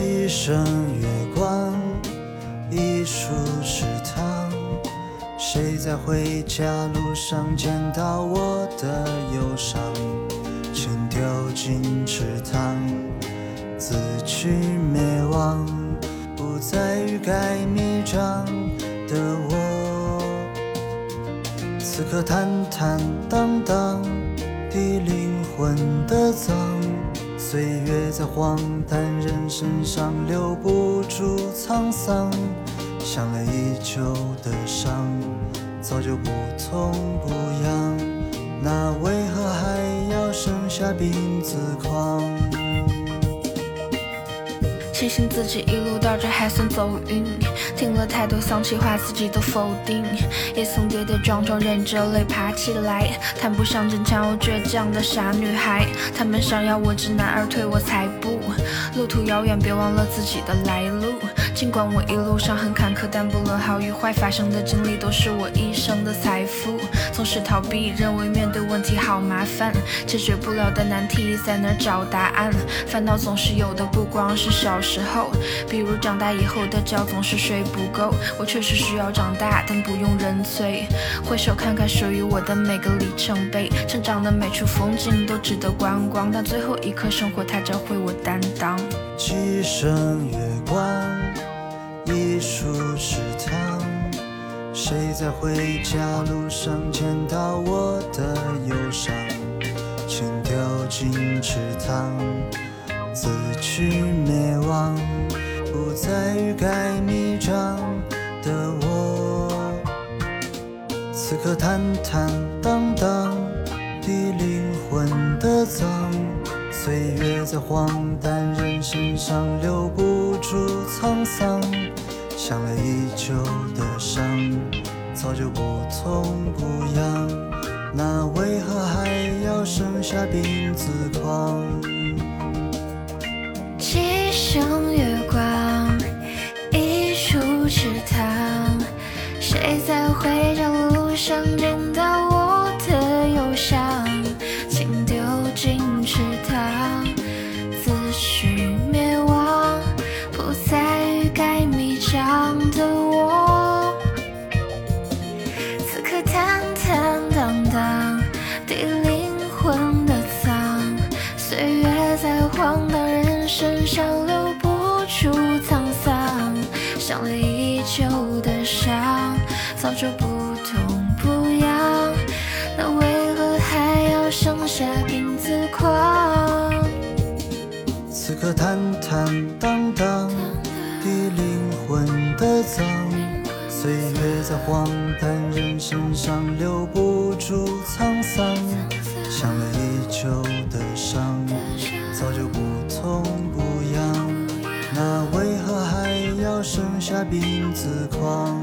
一声月光，一树池塘。谁在回家路上见到我的忧伤？请丢进池塘，自取灭亡，不再欲盖弥彰的我。此刻坦坦荡荡的灵魂的脏，岁月在荒诞人身上留不住沧桑。想了已久的伤，早就不痛不痒，那为何还要剩下病子狂？庆幸自己一路到这还算走运，听了太多丧气话，自己都否定，也曾跌跌撞撞，忍着泪爬起来，谈不上坚强又倔强的傻女孩。他们想要我知难而退，我才不。路途遥远，别忘了自己的来路。尽管我一路上很坎坷，但不论好与坏，发生的经历都是我一生的财富。总是逃避，认为面对问题好麻烦，解决不了的难题在哪儿找答案？烦恼总是有的，不光是小时候，比如长大以后的觉总是睡不够。我确实需要长大，但不用认罪。回首看看属于我的每个里程碑，成长的每处风景都值得观光，但最后一刻，生活它教会我担当。几声月光，一树池塘。谁在回家路上见到我的忧伤？请丢进池塘，自取灭亡，不再欲盖弥彰的我。此刻坦坦荡荡的灵魂的脏，岁月在荒诞人身上留不住沧桑。想了已久的伤，早就不痛不痒，那为何还要剩下病字框？几声再欲盖弥彰的我。此刻坦坦荡荡的灵魂的脏，岁月在荒唐人身上留不住沧桑，想了已久的伤，早就不痛不痒，那为何还要剩下病字框？此刻坦坦荡荡的脏，岁月在荒诞人身上留不住沧桑。想了已久的伤，早就不痛不痒，那为何还要剩下病字狂？